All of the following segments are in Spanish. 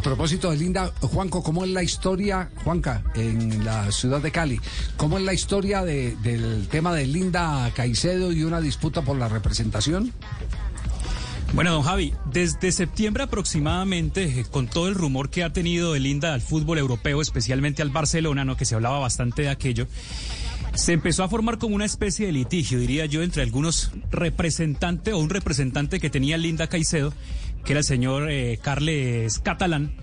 A propósito de Linda, Juanco, ¿cómo es la historia, Juanca, en la ciudad de Cali? ¿Cómo es la historia del tema de Linda Caicedo y una disputa por la representación? Bueno, don Javi, desde septiembre aproximadamente, eh, con todo el rumor que ha tenido de Linda al fútbol europeo, especialmente al Barcelona, ¿no? que se hablaba bastante de aquello, se empezó a formar como una especie de litigio, diría yo, entre algunos representantes o un representante que tenía Linda Caicedo, que era el señor eh, Carles Catalán,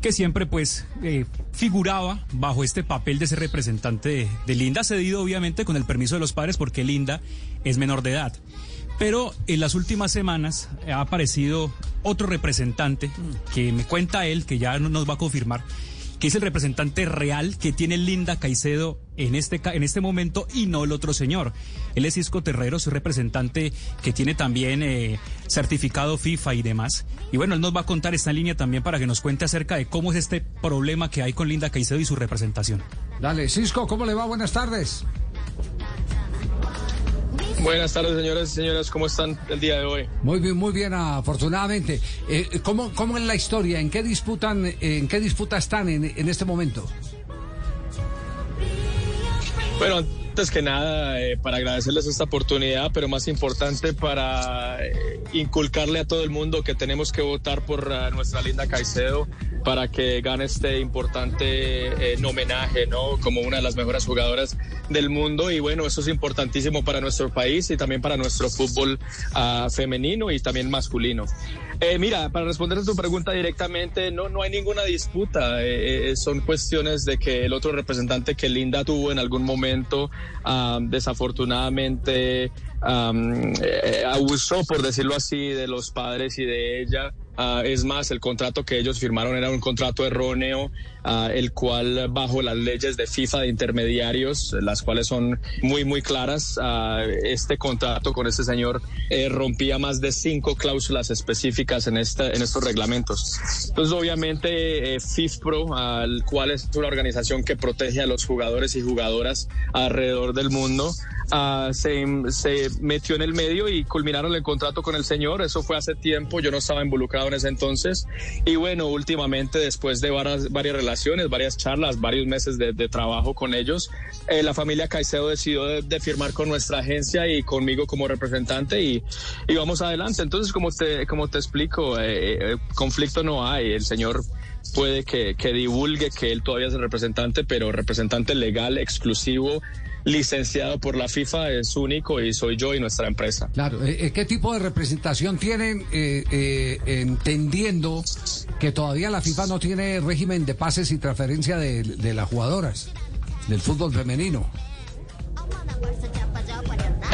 que siempre pues eh, figuraba bajo este papel de ser representante de, de Linda, cedido obviamente con el permiso de los padres porque Linda es menor de edad. Pero en las últimas semanas ha aparecido otro representante que me cuenta él, que ya nos va a confirmar, es el representante real que tiene Linda Caicedo en este, en este momento y no el otro señor. Él es Cisco Terrero, su representante que tiene también eh, certificado FIFA y demás. Y bueno, él nos va a contar esta línea también para que nos cuente acerca de cómo es este problema que hay con Linda Caicedo y su representación. Dale, Cisco, ¿cómo le va? Buenas tardes. Buenas tardes, señoras y señoras. ¿Cómo están el día de hoy? Muy bien, muy bien, afortunadamente. Eh, ¿cómo, ¿Cómo es la historia? ¿En qué disputan, en qué disputa están en, en este momento? Bueno, antes que nada, eh, para agradecerles esta oportunidad, pero más importante para eh, inculcarle a todo el mundo que tenemos que votar por uh, nuestra linda Caicedo para que gane este importante eh, homenaje, ¿no? Como una de las mejores jugadoras del mundo. Y bueno, eso es importantísimo para nuestro país y también para nuestro fútbol uh, femenino y también masculino. Eh, mira, para responder a tu pregunta directamente, no, no hay ninguna disputa. Eh, eh, son cuestiones de que el otro representante que Linda tuvo en algún momento, um, desafortunadamente, um, eh, abusó, por decirlo así, de los padres y de ella. Uh, es más, el contrato que ellos firmaron era un contrato erróneo, uh, el cual bajo las leyes de FIFA de intermediarios, las cuales son muy, muy claras, uh, este contrato con este señor eh, rompía más de cinco cláusulas específicas en, esta, en estos reglamentos. Entonces, obviamente, eh, FIFPro, al cual es una organización que protege a los jugadores y jugadoras alrededor del mundo, se, se metió en el medio y culminaron el contrato con el señor. Eso fue hace tiempo, yo no estaba involucrado en ese entonces. Y bueno, últimamente, después de varias, varias relaciones, varias charlas, varios meses de, de trabajo con ellos, eh, la familia Caicedo decidió de, de, firmar con nuestra agencia y conmigo como representante y, y vamos adelante. Entonces, como te, como te explico, eh, eh, conflicto no hay. El señor puede que, que divulgue que él todavía es el representante, pero representante legal, exclusivo licenciado por la FIFA es único y soy yo y nuestra empresa. Claro, ¿qué tipo de representación tienen eh, eh, entendiendo que todavía la FIFA no tiene régimen de pases y transferencia de, de las jugadoras del fútbol femenino?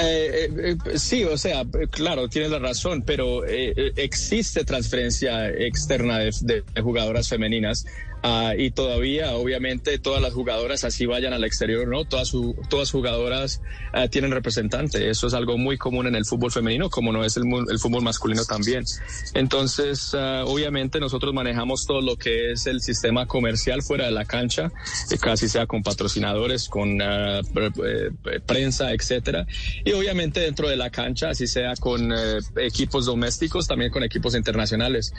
Eh, eh, sí, o sea, claro, tienes la razón, pero eh, existe transferencia externa de, de jugadoras femeninas. Uh, y todavía, obviamente, todas las jugadoras, así vayan al exterior, ¿no? Todas, su, todas jugadoras uh, tienen representante. Eso es algo muy común en el fútbol femenino, como no es el, el fútbol masculino también. Entonces, uh, obviamente, nosotros manejamos todo lo que es el sistema comercial fuera de la cancha, eh, casi sea con patrocinadores, con eh, prensa, etcétera. Y obviamente, dentro de la cancha, así sea con eh, equipos domésticos, también con equipos internacionales.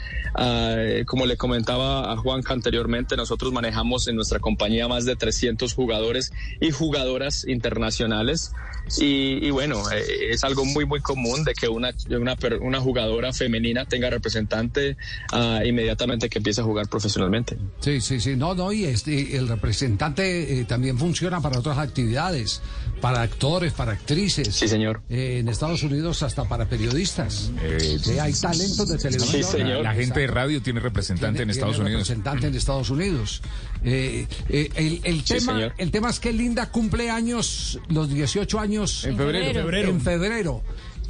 como le comentaba a Juan anteriormente, nosotros manejamos en nuestra compañía más de 300 jugadores y jugadoras internacionales. Y, y bueno, eh, es algo muy, muy común de que una, una, una jugadora femenina tenga representante uh, inmediatamente que empiece a jugar profesionalmente. Sí, sí, sí. No, no, y este, el representante eh, también funciona para otras actividades, para actores, para actrices. Sí, señor. Eh, en Estados Unidos hasta para periodistas. Eh, hay talentos de televisión. Sí, señor. La, la gente de radio tiene representante tiene, en Estados tiene Unidos. representante en Estados Unidos. Eh, eh, el, el, Sí, tema, señor. el tema es que Linda cumple años, los 18 años. En febrero. febrero. En febrero.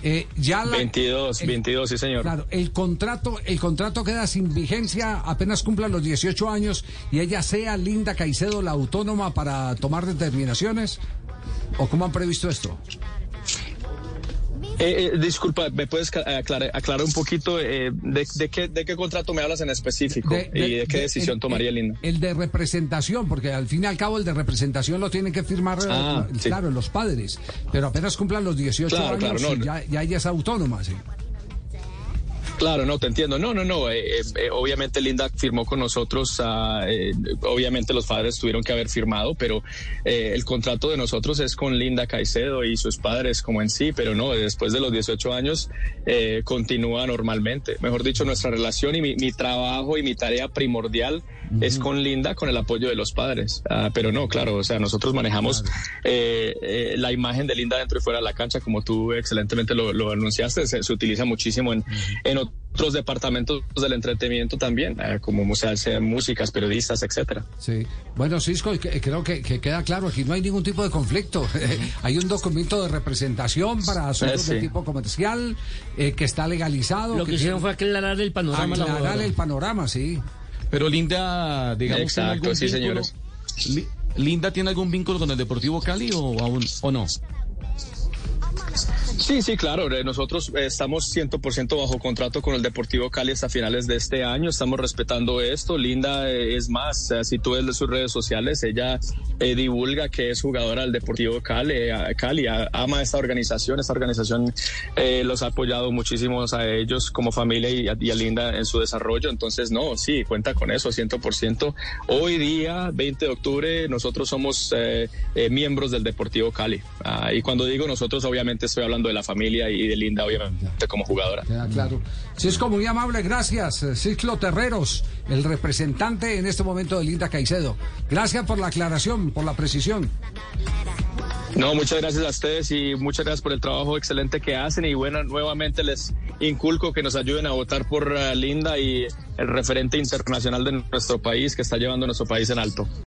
Eh, ya la, 22, el- 22, sí, señor. Claro, el contrato, el contrato queda sin vigencia apenas cumpla los 18 años y ella sea Linda Caicedo la autónoma para tomar determinaciones. ¿O cómo han previsto esto? Eh, eh, disculpa, ¿me puedes aclarar, aclarar un poquito eh, de, de, qué, de qué contrato me hablas en específico De- y de qué de- decisión tomaría el, Linda? El de representación, porque al fin y al cabo el de representación lo tienen que firmar, eh, Ah, sí. claro, los padres. Pero apenas cumplan los 18 Claro, años claro, no, y ya, ya ella es autónoma, sí. Claro, no, te entiendo. No, no, no. Eh, eh, eh, obviamente Linda firmó con nosotros. Ah, obviamente los padres tuvieron que haber firmado, pero el contrato de nosotros es con Linda Caicedo y sus padres como en sí, pero no, después de los 18 años continúa normalmente. Mejor dicho, nuestra relación y mi, trabajo y mi tarea primordial es con Linda, con el apoyo de los padres. Ah, pero no, claro, o sea, nosotros manejamos la imagen de Linda dentro y fuera de la cancha, como tú excelentemente lo, anunciaste, se, utiliza muchísimo en, en otros departamentos del entretenimiento también, eh, como museos, músicas, periodistas, etcétera. Sí. Bueno, Cisco, creo que, queda claro, aquí no hay ningún tipo de conflicto. hay un documento de representación para asuntos de tipo comercial eh, que está legalizado. Lo que, hicieron fue aclarar el panorama. Aclarar el panorama, sí. Pero Linda, digamos, Exacto, sí, señores. ¿Linda tiene algún vínculo con el Deportivo Cali o, aún, o no? Sí, sí, claro. Eh, nosotros eh, estamos 100% bajo contrato con el Deportivo Cali hasta finales de este año. Estamos respetando esto. Linda eh, es más, si tú ves de sus redes sociales, ella divulga que es jugadora del Deportivo Cali. Cali ama esta organización. Esta organización los ha apoyado muchísimo a ellos como familia y a, Linda en su desarrollo. Entonces, no, sí, cuenta con eso, 100%. Hoy día, 20 de octubre, nosotros somos miembros del Deportivo Cali. Ah, y cuando digo nosotros, obviamente estoy hablando de la familia y de Linda, obviamente, como jugadora. Queda claro. Cisco, muy amable, gracias. Ciclo Terreros, el representante en este momento de Linda Caicedo. Gracias por la aclaración, por la precisión. No, muchas gracias a ustedes y muchas gracias por el trabajo excelente que hacen y bueno, nuevamente les inculco que nos ayuden a votar por eh, Linda y el referente internacional de nuestro país que está llevando nuestro país en alto.